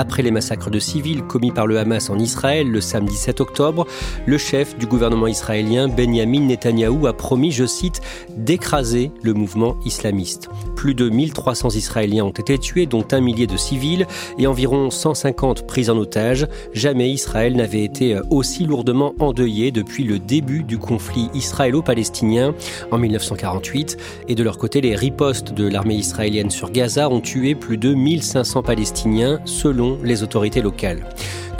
Après les massacres de civils commis par le Hamas en Israël le samedi 7 octobre, le chef du gouvernement israélien Benjamin Netanyahou a promis, je cite, d'écraser le mouvement islamiste. Plus de 1300 Israéliens ont été tués, dont un millier de civils et environ 150 pris en otage. Jamais Israël n'avait été aussi lourdement endeuillé depuis le début du conflit israélo-palestinien en 1948. Et de leur côté, les ripostes de l'armée israélienne sur Gaza ont tué plus de 1500 Palestiniens selon les autorités locales.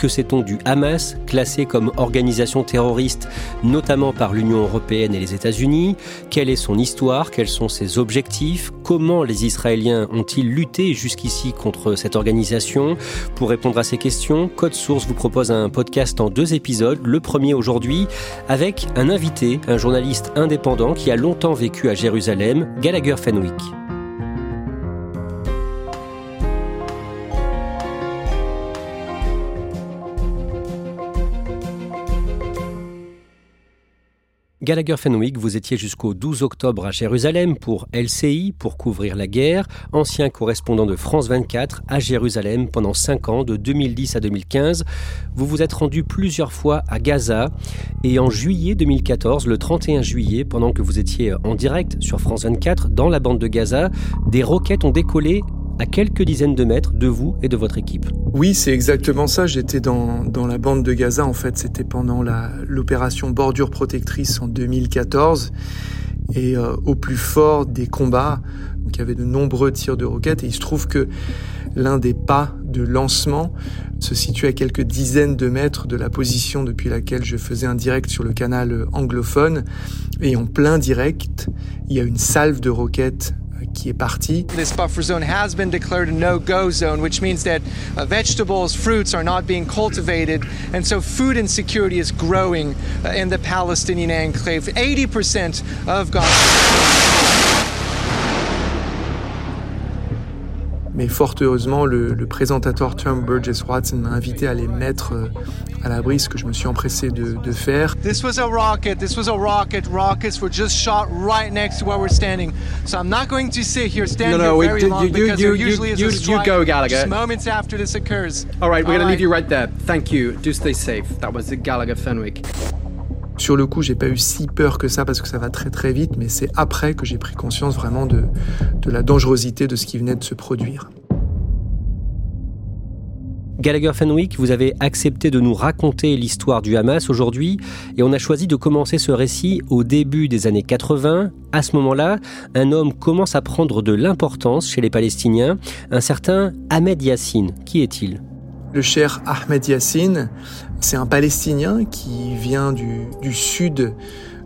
Que sait-on du Hamas, classé comme organisation terroriste, notamment par l'Union européenne et les États-Unis? Quelle est son histoire? Quels sont ses objectifs? Comment les Israéliens ont-ils lutté jusqu'ici contre cette organisation? Pour répondre à ces questions, Code Source vous propose un podcast en deux épisodes. Le premier aujourd'hui avec un invité, un journaliste indépendant qui a longtemps vécu à Jérusalem, Gallagher Fenwick. Gallagher Fenwick, vous étiez jusqu'au 12 octobre à Jérusalem pour LCI, pour couvrir la guerre, ancien correspondant de France 24 à Jérusalem pendant 5 ans, de 2010 à 2015. Vous vous êtes rendu plusieurs fois à Gaza et en juillet 2014, le 31 juillet, pendant que vous étiez en direct sur France 24 dans la bande de Gaza, des roquettes ont décollé à quelques dizaines de mètres de vous et de votre équipe. Oui, c'est exactement ça. J'étais dans, dans la bande de Gaza, en fait. C'était pendant l'opération Bordure Protectrice en 2014. Et euh, au plus fort des combats, donc il y avait de nombreux tirs de roquettes. Et il se trouve que l'un des pas de lancement se situe à quelques dizaines de mètres de la position depuis laquelle je faisais un direct sur le canal anglophone. Et en plein direct, il y a une salve de roquettes qui est parti. This buffer zone has been declared a no-go zone, which means that uh, vegetables, fruits are not being cultivated, and so food insecurity is growing uh, in the Palestinian enclave. 80% of Gaza. Mais fort heureusement, le, le présentateur Tom Burgess Watson m'a invité à les mettre euh, à l'abri, ce que je me suis empressé de, de, faire. This was a rocket. This was a rocket. Rockets were just shot right next to where we're standing. So I'm not going to sit here, stand no, no, here very you, long you, because you, there usually you, is a strike you go, Gallagher. just moments after this occurs. All right, we're going to All leave you right there. Thank you. Do stay safe. That was Gallagher Fenwick. Sur le coup, j'ai pas eu si peur que ça parce que ça va très très vite, mais c'est après que j'ai pris conscience vraiment de, de la dangerosité de ce qui venait de se produire. Gallagher Fenwick, vous avez accepté de nous raconter l'histoire du Hamas aujourd'hui et on a choisi de commencer ce récit au début des années 80. À ce moment-là, un homme commence à prendre de l'importance chez les Palestiniens, un certain Ahmed Yassine. Qui est-il? Le cher Ahmed Yassine, c'est un Palestinien qui vient du, du, sud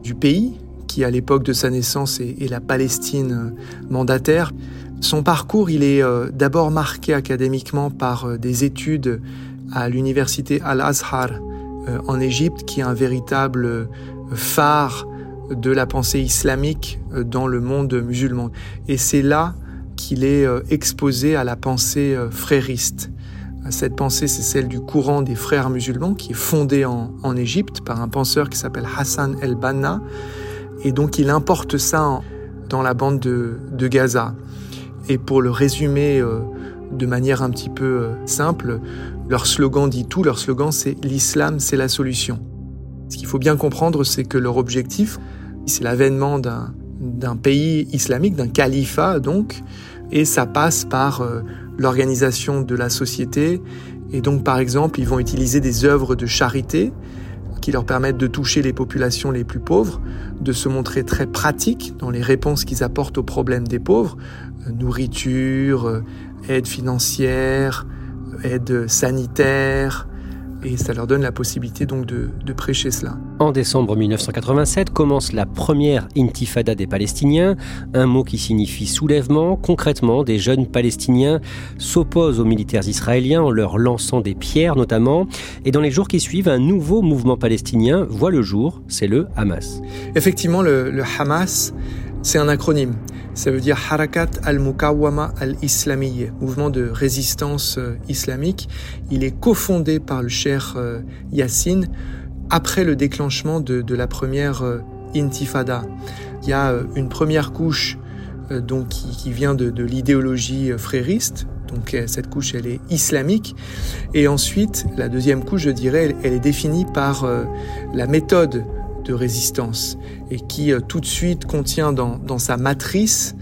du pays, qui à l'époque de sa naissance est, est la Palestine mandataire. Son parcours, il est euh, d'abord marqué académiquement par euh, des études à l'université Al-Azhar euh, en Égypte, qui est un véritable phare de la pensée islamique dans le monde musulman. Et c'est là qu'il est exposé à la pensée frériste. Cette pensée, c'est celle du courant des frères musulmans qui est fondé en, en Égypte par un penseur qui s'appelle Hassan el-Banna. Et donc il importe ça dans la bande de, de Gaza. Et pour le résumer euh, de manière un petit peu euh, simple, leur slogan dit tout, leur slogan c'est l'islam, c'est la solution. Ce qu'il faut bien comprendre, c'est que leur objectif, c'est l'avènement d'un pays islamique, d'un califat donc, et ça passe par euh, l'organisation de la société. Et donc par exemple, ils vont utiliser des œuvres de charité qui leur permettent de toucher les populations les plus pauvres, de se montrer très pratiques dans les réponses qu'ils apportent aux problèmes des pauvres, euh, nourriture, euh, aide financière, aide sanitaire, et ça leur donne la possibilité donc de, de, prêcher cela. En décembre 1987 commence la première intifada des Palestiniens, un mot qui signifie soulèvement. Concrètement, des jeunes Palestiniens s'opposent aux militaires israéliens en leur lançant des pierres notamment. Et dans les jours qui suivent, un nouveau mouvement palestinien voit le jour, c'est le Hamas. Effectivement, le, le Hamas, c'est un acronyme. Ça veut dire Harakat al-Mukawama al-Islamiyya, mouvement de résistance euh, islamique. Il est cofondé par le cher euh, Yassine après le déclenchement de, la première euh, intifada. Il y a une première couche donc qui, vient de, l'idéologie frériste, donc cette couche, elle est islamique. Et ensuite, la deuxième couche, je dirais, elle est définie par la méthode de résistance et qui euh, tout de suite contient dans, dans sa matrice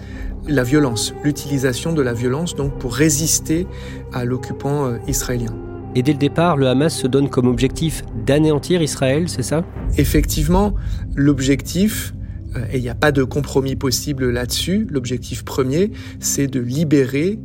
la violence, l'utilisation de la violence donc pour résister à l'occupant euh, israélien. Et dès le départ, le Hamas se donne comme objectif d'anéantir Israël, c'est ça? Effectivement, l'objectif, euh, et il n'y a pas de compromis possible là-dessus, l'objectif premier, c'est de libérer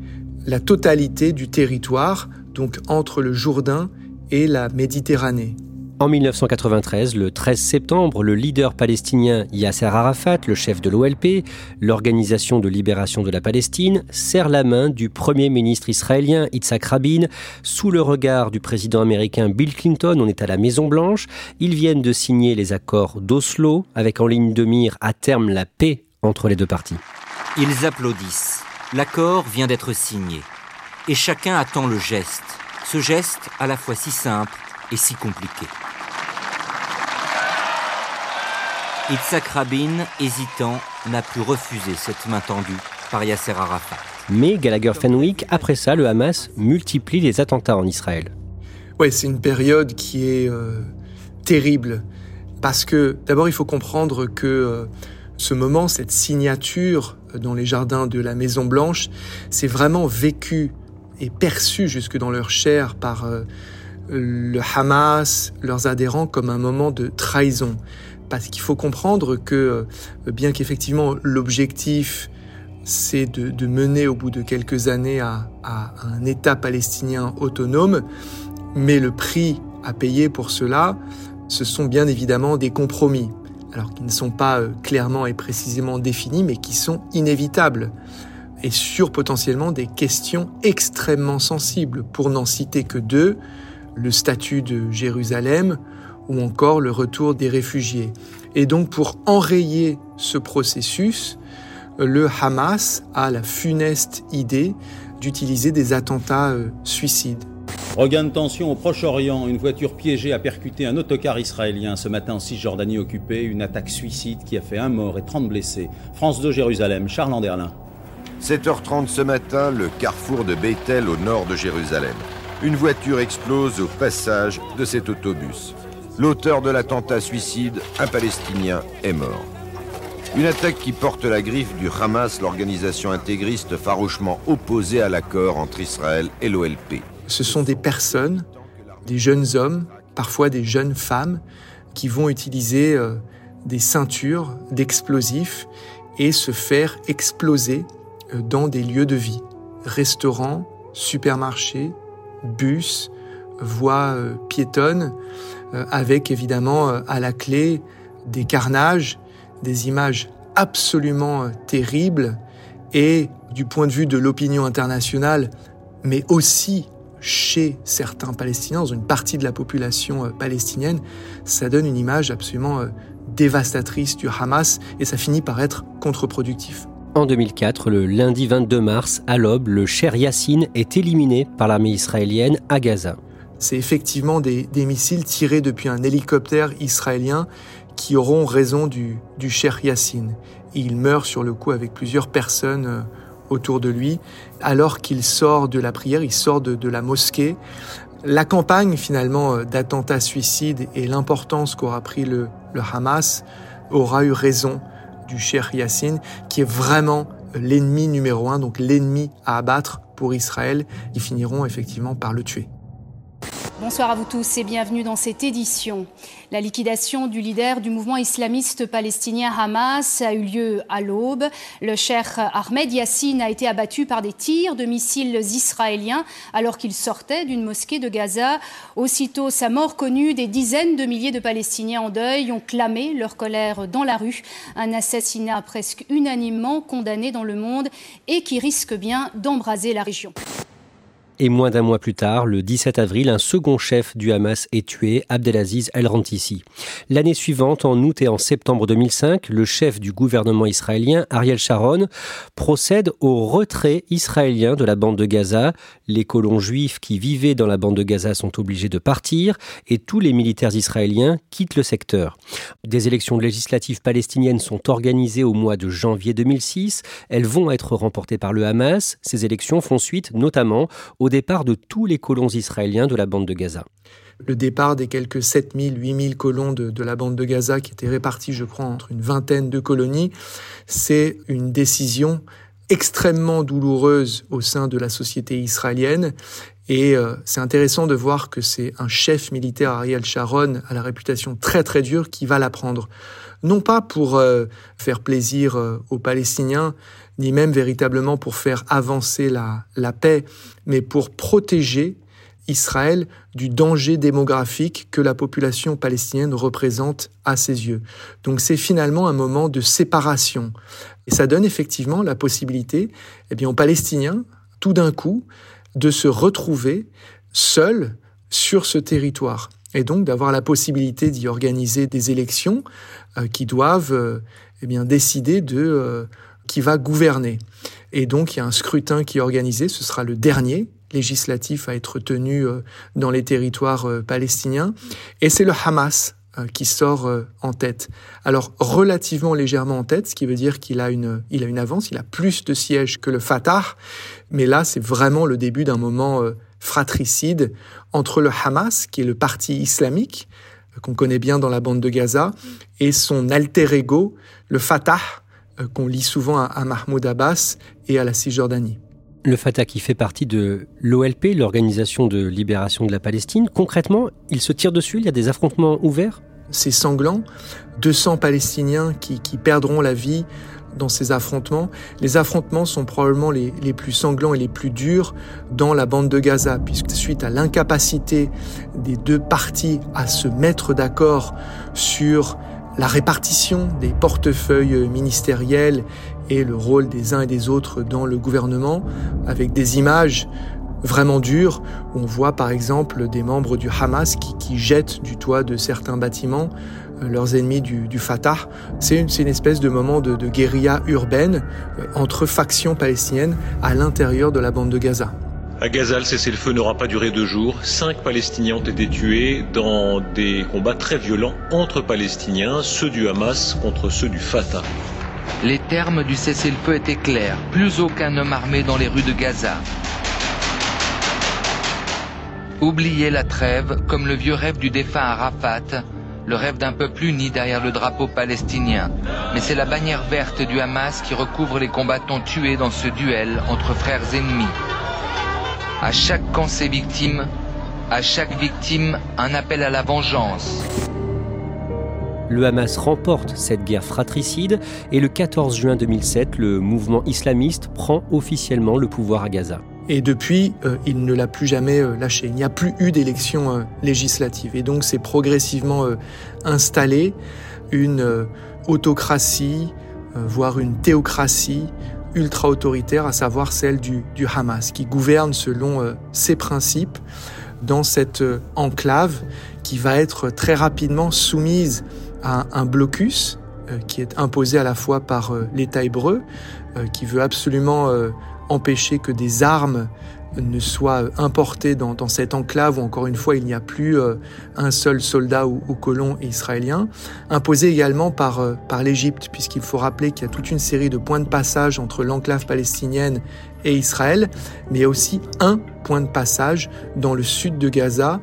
la totalité du territoire, donc entre le Jourdain et la Méditerranée. En 1993, le 13 septembre, le leader palestinien Yasser Arafat, le chef de l'OLP, l'Organisation de libération de la Palestine, serre la main du premier ministre israélien Yitzhak Rabin sous le regard du président américain Bill Clinton. On est à la Maison Blanche. Ils viennent de signer les accords d'Oslo avec en ligne de mire à terme la paix entre les deux parties. Ils applaudissent. L'accord vient d'être signé. Et chacun attend le geste. Ce geste à la fois si simple et si compliqué. Yitzhak Rabin, hésitant, n'a pu refuser cette main tendue par Yasser Arafat. Mais Gallagher Fenwick, après ça, le Hamas multiplie les attentats en Israël. Ouais, c'est une période qui est euh, terrible parce que d'abord il faut comprendre que euh, ce moment, cette signature dans les jardins de la Maison Blanche, c'est vraiment vécu et perçu jusque dans leur chair par euh, le Hamas, leurs adhérents comme un moment de trahison parce qu'il faut comprendre que euh, bien qu'effectivement l'objectif c'est de, mener au bout de quelques années à, un État palestinien autonome, mais le prix à payer pour cela, ce sont bien évidemment des compromis, alors qui ne sont pas euh, clairement et précisément définis, mais qui sont inévitables, et sur potentiellement des questions extrêmement sensibles, pour n'en citer que deux, le statut de Jérusalem, ou encore le retour des réfugiés. Et donc pour enrayer ce processus, le Hamas a la funeste idée d'utiliser des attentats euh, suicides. Regain de tension au Proche-Orient, une voiture piégée a percuté un autocar israélien ce matin en Cisjordanie occupée, une attaque suicide qui a fait un mort et 30 blessés. France 2 Jérusalem, Charles Anderlin. 7h30 ce matin, le carrefour de Bethel au nord de Jérusalem. Une voiture explose au passage de cet autobus. L'auteur de l'attentat suicide, un Palestinien, est mort. Une attaque qui porte la griffe du Hamas, l'organisation intégriste farouchement opposée à l'accord entre Israël et l'OLP. Ce sont des personnes, des jeunes hommes, parfois des jeunes femmes, qui vont utiliser euh, des ceintures d'explosifs et se faire exploser euh, dans des lieux de vie. Restaurants, supermarchés, bus, voies euh, piétonnes. Euh, avec évidemment euh, à la clé des carnages, des images absolument euh, terribles et du point de vue de l'opinion internationale, mais aussi chez certains Palestiniens, dans une partie de la population palestinienne, ça donne une image absolument dévastatrice du Hamas et ça finit par être contre-productif. En 2004, le lundi 22 mars, à l'aube, le Cher Yassine est éliminé par l'armée israélienne à Gaza c'est effectivement des, missiles tirés depuis un hélicoptère israélien qui auront raison du, du Cher Yassine. il meurt sur le coup avec plusieurs personnes euh, autour de lui, alors qu'il sort de la prière, il sort de, de la mosquée. La campagne finalement d'attentats suicides et l'importance qu'aura pris le, le Hamas aura eu raison du Cheikh Yassine, qui est vraiment l'ennemi numéro un, donc l'ennemi à abattre pour Israël. Ils finiront effectivement par le tuer. Bonsoir à vous tous et bienvenue dans cette édition. La liquidation du leader du mouvement islamiste palestinien Hamas a eu lieu à l'aube. Le cher Ahmed Yassine a été abattu par des tirs de missiles israéliens alors qu'il sortait d'une mosquée de Gaza. Aussitôt sa mort connue, des dizaines de milliers de Palestiniens en deuil ont clamé leur colère dans la rue. Un assassinat presque unanimement condamné dans le monde et qui risque bien d'embraser la région. Et moins d'un mois plus tard, le 17 avril, un second chef du Hamas est tué, Abdelaziz El-Rantisi. L'année suivante, en août et en septembre 2005, le chef du gouvernement israélien, Ariel Sharon, procède au retrait israélien de la bande de Gaza. Les colons juifs qui vivaient dans la bande de Gaza sont obligés de partir et tous les militaires israéliens quittent le secteur. Des élections législatives palestiniennes sont organisées au mois de janvier 2006. Elles vont être remportées par le Hamas. Ces élections font suite notamment au départ de tous les colons israéliens de la bande de Gaza. Le départ des quelques 7000, 8000 colons de, de, la bande de Gaza qui étaient répartis, je crois, entre une vingtaine de colonies, c'est une décision extrêmement douloureuse au sein de la société israélienne. Et euh, c'est intéressant de voir que c'est un chef militaire, Ariel Sharon, à la réputation très très dure, qui va la prendre. Non pas pour euh, faire plaisir euh, aux Palestiniens, ni même véritablement pour faire avancer la, la paix, mais pour protéger Israël du danger démographique que la population palestinienne représente à ses yeux. Donc c'est finalement un moment de séparation. Et ça donne effectivement la possibilité eh bien, aux Palestiniens, tout d'un coup, de se retrouver seuls sur ce territoire. Et donc d'avoir la possibilité d'y organiser des élections euh, qui doivent euh, eh bien, décider de euh, qui va gouverner. Et donc il y a un scrutin qui est organisé, ce sera le dernier législatif à être tenu dans les territoires palestiniens, et c'est le Hamas qui sort en tête. Alors relativement légèrement en tête, ce qui veut dire qu'il a une, il a une avance, il a plus de sièges que le Fatah, mais là c'est vraiment le début d'un moment fratricide entre le Hamas, qui est le parti islamique qu'on connaît bien dans la bande de Gaza, et son alter ego, le Fatah, euh, qu'on lit souvent à, Mahmoud Abbas et à la Cisjordanie. Le Fatah qui fait partie de l'OLP, l'Organisation de libération de la Palestine, concrètement, il se tire dessus, il y a des affrontements ouverts? C'est sanglant. 200 Palestiniens qui, qui, perdront la vie dans ces affrontements. Les affrontements sont probablement les, les, plus sanglants et les plus durs dans la bande de Gaza, puisque suite à l'incapacité des deux parties à se mettre d'accord sur la répartition des portefeuilles ministériels et le rôle des uns et des autres dans le gouvernement, avec des images vraiment dures. On voit par exemple des membres du Hamas qui, jettent du toit de certains bâtiments euh, leurs ennemis du, Fatah. C'est une, espèce de moment de, de guérilla urbaine euh, entre factions palestiniennes à l'intérieur de la bande de Gaza. À Gaza, le cessez-le-feu n'aura pas duré deux jours. Cinq Palestiniens ont été tués dans des combats très violents entre Palestiniens, ceux du Hamas contre ceux du Fatah. Les termes du cessez-le-feu étaient clairs. Plus aucun homme armé dans les rues de Gaza. Oubliez la trêve comme le vieux rêve du défunt Arafat, le rêve d'un peuple uni derrière le drapeau palestinien. Mais c'est la bannière verte du Hamas qui recouvre les combattants tués dans ce duel entre frères ennemis. À chaque camp ses victimes, à chaque victime un appel à la vengeance. Le Hamas remporte cette guerre fratricide et le 14 juin 2007, le mouvement islamiste prend officiellement le pouvoir à Gaza. Et depuis, euh, il ne l'a plus jamais euh, lâché. Il n'y a plus eu d'élection euh, législative. Et donc, c'est progressivement installé une autocratie, voire une théocratie ultra-autoritaire, à savoir celle du, Hamas, qui gouverne selon euh, ses principes dans cette euh, enclave qui va être très rapidement soumise à un blocus euh, qui est imposé à la fois par l'État hébreu, qui veut absolument empêcher que des armes ne soit importé dans, cette enclave où encore une fois il n'y a plus euh, un seul soldat ou, colon israélien, imposé également par, euh, par l'Égypte, puisqu'il faut rappeler qu'il y a toute une série de points de passage entre l'enclave palestinienne et Israël, mais il y a aussi un point de passage dans le sud de Gaza,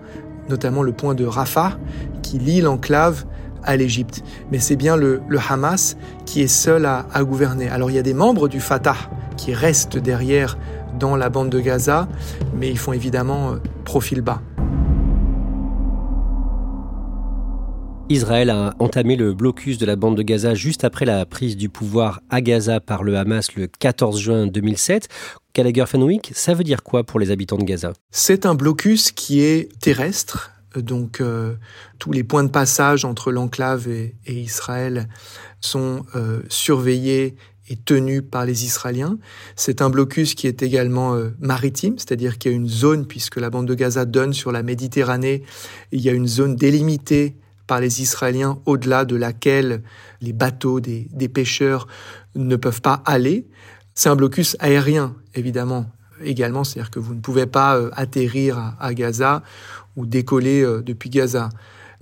notamment le point de Rafah, qui lie l'enclave à l'Égypte. Mais c'est bien le, Hamas qui est seul à, à gouverner. Alors il y a des membres du Fatah qui restent derrière dans la bande de Gaza, mais ils font évidemment euh, profil bas. Israël a entamé le blocus de la bande de Gaza juste après la prise du pouvoir à Gaza par le Hamas le 14 juin 2007. Gallagher Fenwick, ça veut dire quoi pour les habitants de Gaza? C'est un blocus qui est terrestre, donc euh, tous les points de passage entre l'enclave et, Israël sont euh, surveillés est tenu par les Israéliens. C'est un blocus qui est également euh, maritime, c'est-à-dire qu'il y a une zone, puisque la bande de Gaza donne sur la Méditerranée, il y a une zone délimitée par les Israéliens au-delà de laquelle les bateaux des, pêcheurs ne peuvent pas aller. C'est un blocus aérien, évidemment, également, c'est-à-dire que vous ne pouvez pas atterrir à, Gaza ou décoller euh, depuis Gaza.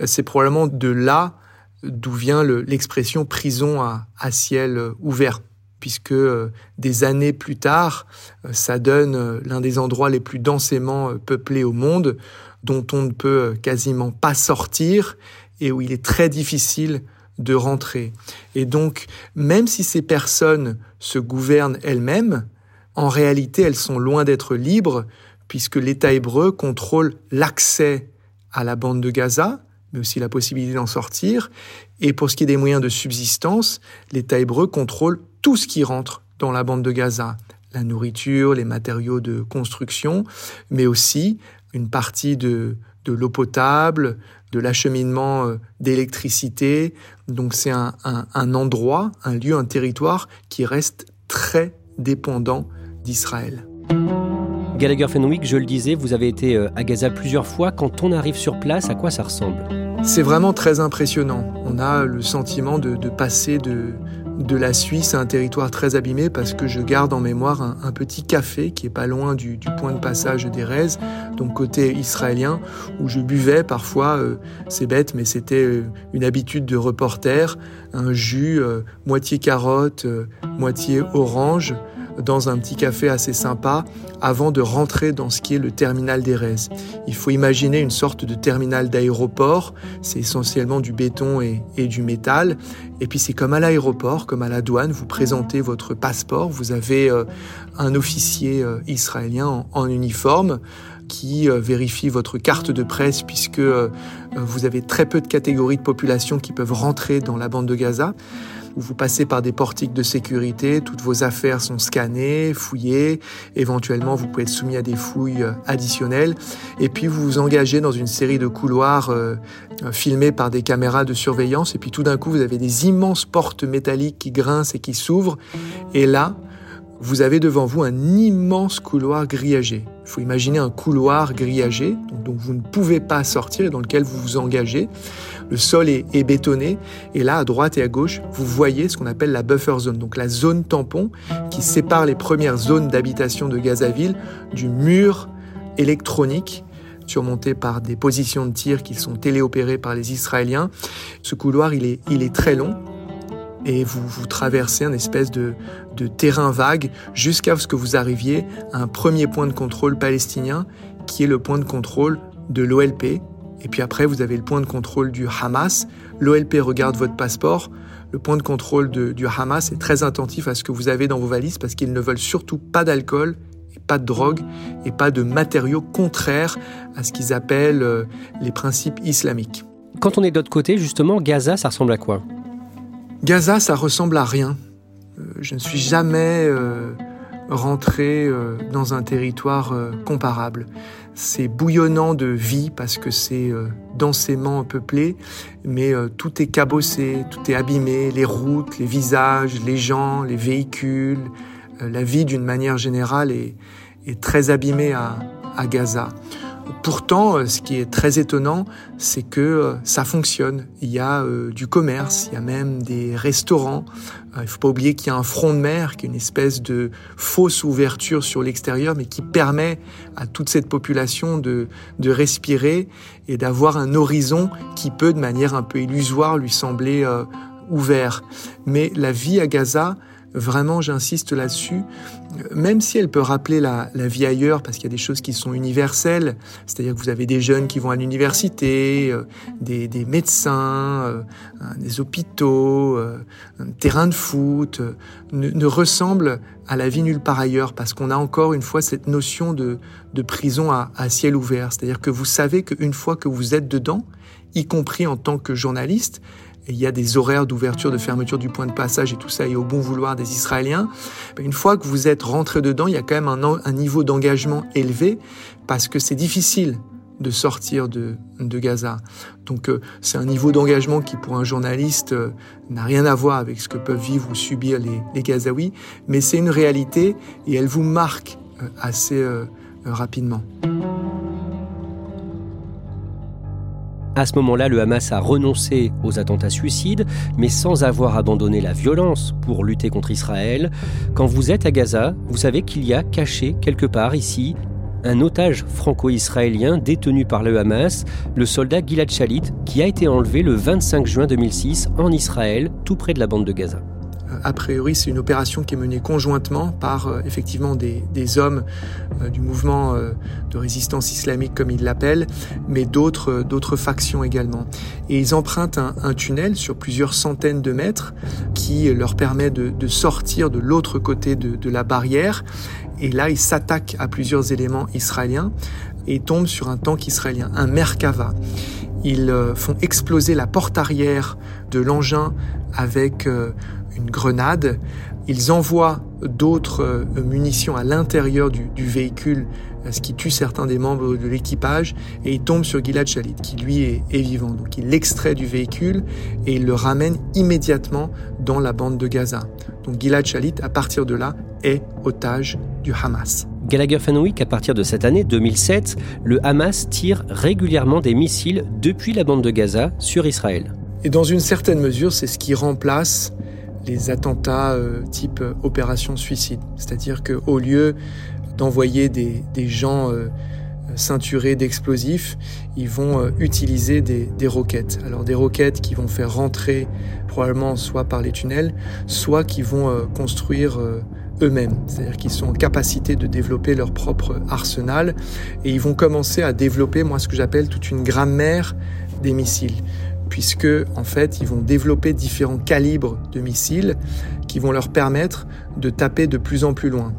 C'est probablement de là d'où vient l'expression prison à ciel ouvert puisque euh, des années plus tard, euh, ça donne euh, l'un des endroits les plus densément peuplés au monde, dont on ne peut quasiment pas sortir et où il est très difficile de rentrer. Et donc, même si ces personnes se gouvernent elles-mêmes, en réalité, elles sont loin d'être libres, puisque l'État hébreu contrôle l'accès à la bande de Gaza, mais aussi la possibilité d'en sortir. Et pour ce qui est des moyens de subsistance, l'État hébreu contrôle tout ce qui rentre dans la bande de Gaza, la nourriture, les matériaux de construction, mais aussi une partie de, l'eau potable, de l'acheminement euh, d'électricité. Donc c'est un, endroit, un lieu, un territoire qui reste très dépendant d'Israël. Gallagher Fenwick, je le disais, vous avez été euh, à Gaza plusieurs fois. Quand on arrive sur place, à quoi ça ressemble? C'est vraiment très impressionnant. On a le sentiment de, passer de, de la Suisse, un territoire très abîmé parce que je garde en mémoire un, petit café qui est pas loin du, point de passage des Rez, donc côté israélien, où je buvais parfois, euh, c'est bête, mais c'était euh, une habitude de reporter, un jus moitié carotte, moitié orange, dans un petit café assez sympa avant de rentrer dans ce qui est le terminal d'Erez. Il faut imaginer une sorte de terminal d'aéroport. C'est essentiellement du béton et, du métal. Et puis c'est comme à l'aéroport, comme à la douane, vous présentez votre passeport. Vous avez euh, un officier euh, israélien en, uniforme qui euh, vérifie votre carte de presse puisque vous avez très peu de catégories de population qui peuvent rentrer dans la bande de Gaza où vous passez par des portiques de sécurité, toutes vos affaires sont scannées, fouillées, éventuellement vous pouvez être soumis à des fouilles euh, additionnelles, et puis vous vous engagez dans une série de couloirs euh, filmés par des caméras de surveillance, et puis tout d'un coup vous avez des immenses portes métalliques qui grincent et qui s'ouvrent, et là, vous avez devant vous un immense couloir grillagé. Il faut imaginer un couloir grillagé, dont vous ne pouvez pas sortir et dans lequel vous vous engagez. Le sol est, bétonné et là, à droite et à gauche, vous voyez ce qu'on appelle la buffer zone, donc la zone tampon qui sépare les premières zones d'habitation de Gazaville du mur électronique surmonté par des positions de tir qui sont téléopérées par les Israéliens. Ce couloir, il est, il est très long et vous, traversez un espèce de, de terrain vague jusqu'à ce que vous arriviez à un premier point de contrôle palestinien qui est le point de contrôle de l'OLP, et puis après, vous avez le point de contrôle du Hamas. L'OLP regarde votre passeport. Le point de contrôle du Hamas est très attentif à ce que vous avez dans vos valises parce qu'ils ne veulent surtout pas d'alcool et pas de drogue et pas de matériaux contraires à ce qu'ils appellent euh, les principes islamiques. Quand on est de l'autre côté, justement, Gaza, ça ressemble à quoi? Gaza, ça ressemble à rien. Euh, je ne suis jamais euh, rentré dans un territoire comparable. C'est bouillonnant de vie parce que c'est euh, densément peuplé, mais euh, tout est cabossé, tout est abîmé, les routes, les visages, les gens, les véhicules, euh, la vie d'une manière générale est, très abîmée à, Gaza. Pourtant, euh, ce qui est très étonnant, c'est que euh, ça fonctionne. Il y a euh, du commerce, il y a même des restaurants. Il ne faut pas oublier qu'il y a un front de mer, qui est une espèce de fausse ouverture sur l'extérieur, mais qui permet à toute cette population de, de respirer et d'avoir un horizon qui peut, de manière un peu illusoire, lui sembler ouvert. Mais la vie à Gaza, Vraiment, j'insiste là-dessus, même si elle peut rappeler la, vie ailleurs, parce qu'il y a des choses qui sont universelles, c'est-à-dire que vous avez des jeunes qui vont à l'université, euh, des, médecins, euh, des hôpitaux, euh, un terrain de foot, ne, ressemble à la vie nulle part ailleurs, parce qu'on a encore une fois cette notion de, prison à, à ciel ouvert, c'est-à-dire que vous savez qu'une fois que vous êtes dedans, y compris en tant que journaliste, il y a des horaires d'ouverture, de fermeture du point de passage et tout ça et au bon vouloir des Israéliens, une fois que vous êtes rentré dedans, il y a quand même un, niveau d'engagement élevé parce que c'est difficile de sortir de, Gaza. Donc euh, c'est un niveau d'engagement qui pour un journaliste euh, n'a rien à voir avec ce que peuvent vivre ou subir les, les Gazaouis, mais c'est une réalité et elle vous marque euh, assez rapidement. À ce moment-là, le Hamas a renoncé aux attentats suicides, mais sans avoir abandonné la violence pour lutter contre Israël. Quand vous êtes à Gaza, vous savez qu'il y a caché quelque part ici un otage franco-israélien détenu par le Hamas, le soldat Gilad Shalit, qui a été enlevé le 25 juin 2006 en Israël, tout près de la bande de Gaza a priori, c'est une opération qui est menée conjointement par euh, effectivement des, hommes euh, du mouvement euh, de résistance islamique, comme ils l'appellent, mais d'autres factions également. Et ils empruntent un, tunnel sur plusieurs centaines de mètres qui leur permet de, sortir de l'autre côté de, de la barrière. Et là, ils s'attaquent à plusieurs éléments israéliens et tombent sur un tank israélien, un Merkava. Ils font exploser la porte arrière de l'engin avec une grenade. Ils envoient d'autres euh, munitions à l'intérieur du, véhicule, euh, ce qui tue certains des membres de l'équipage, et ils tombent sur Gilad Shalit, qui lui est, vivant. Donc il l'extrait du véhicule et il le ramène immédiatement dans la bande de Gaza. Donc Gilad Shalit, à partir de là, est otage du Hamas. Gallagher Fenwick, à partir de cette année 2007, le Hamas tire régulièrement des missiles depuis la bande de Gaza sur Israël. Et dans une certaine mesure, c'est ce qui remplace les attentats euh, type euh, opération suicide. C'est-à-dire qu'au lieu d'envoyer des, gens euh, ceinturés d'explosifs, ils vont utiliser des, des, roquettes. Alors des roquettes qui vont faire rentrer probablement soit par les tunnels, soit qui vont construire eux-mêmes. C'est-à-dire qu'ils sont en capacité de développer leur propre arsenal et ils vont commencer à développer, moi, ce que j'appelle toute une grammaire des missiles puisque en fait ils vont développer différents calibres de missiles qui vont leur permettre de taper de plus en plus loin.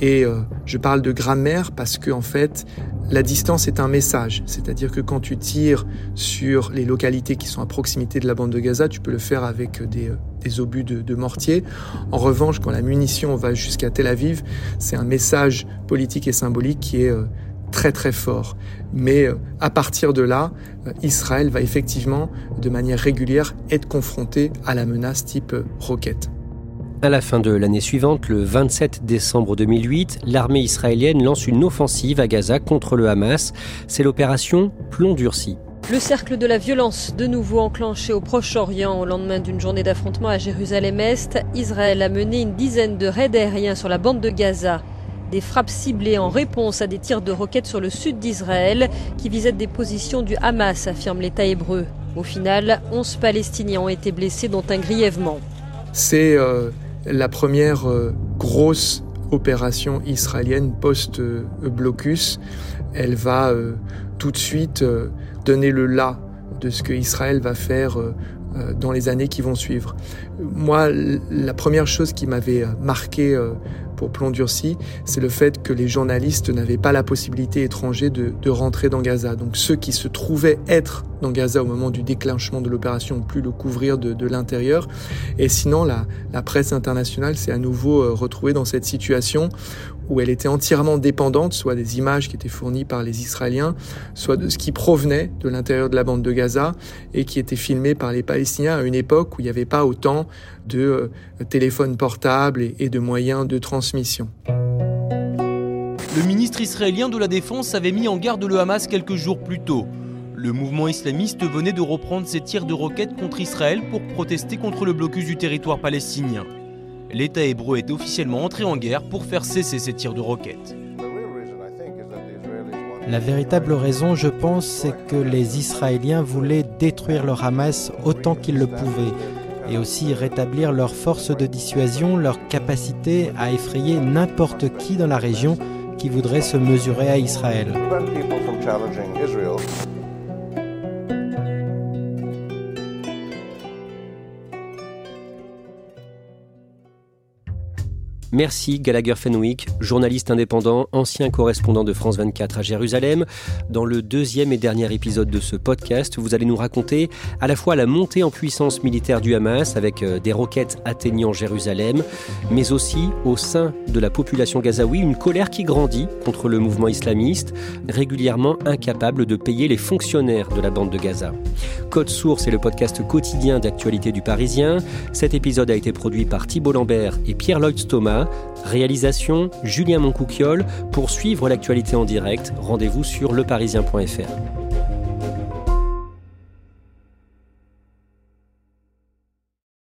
Et euh, je parle de grammaire parce que en fait la distance est un message, c'est-à-dire que quand tu tires sur les localités qui sont à proximité de la bande de Gaza, tu peux le faire avec des, euh, obus de, de, mortier. En revanche, quand la munition va jusqu'à Tel Aviv, c'est un message politique et symbolique qui est euh, très très fort. Mais euh, à partir de là, euh, Israël va effectivement, de manière régulière, être confronté à la menace type euh, roquette. À la fin de l'année suivante, le 27 décembre 2008, l'armée israélienne lance une offensive à Gaza contre le Hamas. C'est l'opération Plomb durci. Le cercle de la violence, de nouveau enclenché au Proche-Orient au lendemain d'une journée d'affrontement à Jérusalem-Est, Israël a mené une dizaine de raids aériens sur la bande de Gaza. Des frappes ciblées en réponse à des tirs de roquettes sur le sud d'Israël qui visaient des positions du Hamas, affirme l'État hébreu. Au final, 11 Palestiniens ont été blessés, dont un grièvement. C'est euh, la première euh, grosse opération israélienne post-blocus. Elle va euh, tout de suite donner le là de ce que Israël va faire dans les années qui vont suivre. Moi, la première chose qui m'avait marqué pour Plomb Durci, c'est le fait que les journalistes n'avaient pas la possibilité étrangère de, rentrer dans Gaza. Donc ceux qui se trouvaient être dans Gaza au moment du déclenchement de l'opération pu le couvrir de, de l'intérieur. Et sinon, la, la presse internationale s'est à nouveau euh, retrouvée dans cette situation où elle était entièrement dépendante, soit des images qui étaient fournies par les Israéliens, soit de ce qui provenait de l'intérieur de la bande de Gaza et qui était filmé par les Palestiniens à une époque où il n'y avait pas autant de euh, téléphones portables et, et de moyens de transmission. Le ministre israélien de la Défense avait mis en garde le Hamas quelques jours plus tôt. Le mouvement islamiste venait de reprendre ses tirs de roquettes contre Israël pour protester contre le blocus du territoire palestinien. L'État hébreu est officiellement entré en guerre pour faire cesser ces tirs de roquettes. La véritable raison, je pense, c'est que les Israéliens voulaient détruire le Hamas autant qu'ils le pouvaient et aussi rétablir leur force de dissuasion, leur capacité à effrayer n'importe qui dans la région qui voudrait se mesurer à Israël. Merci Gallagher Fenwick, journaliste indépendant, ancien correspondant de France 24 à Jérusalem. Dans le deuxième et dernier épisode de ce podcast, vous allez nous raconter à la fois la montée en puissance militaire du Hamas avec euh, des roquettes atteignant Jérusalem, mais aussi au sein de la population gazaoui une colère qui grandit contre le mouvement islamiste, régulièrement incapable de payer les fonctionnaires de la bande de Gaza. Code Source est le podcast quotidien d'actualité du Parisien. Cet épisode a été produit par Thibault Lambert et Pierre Lloyd Réalisation Julien Moncouquiole. Pour suivre l'actualité en direct, rendez-vous sur leparisien.fr.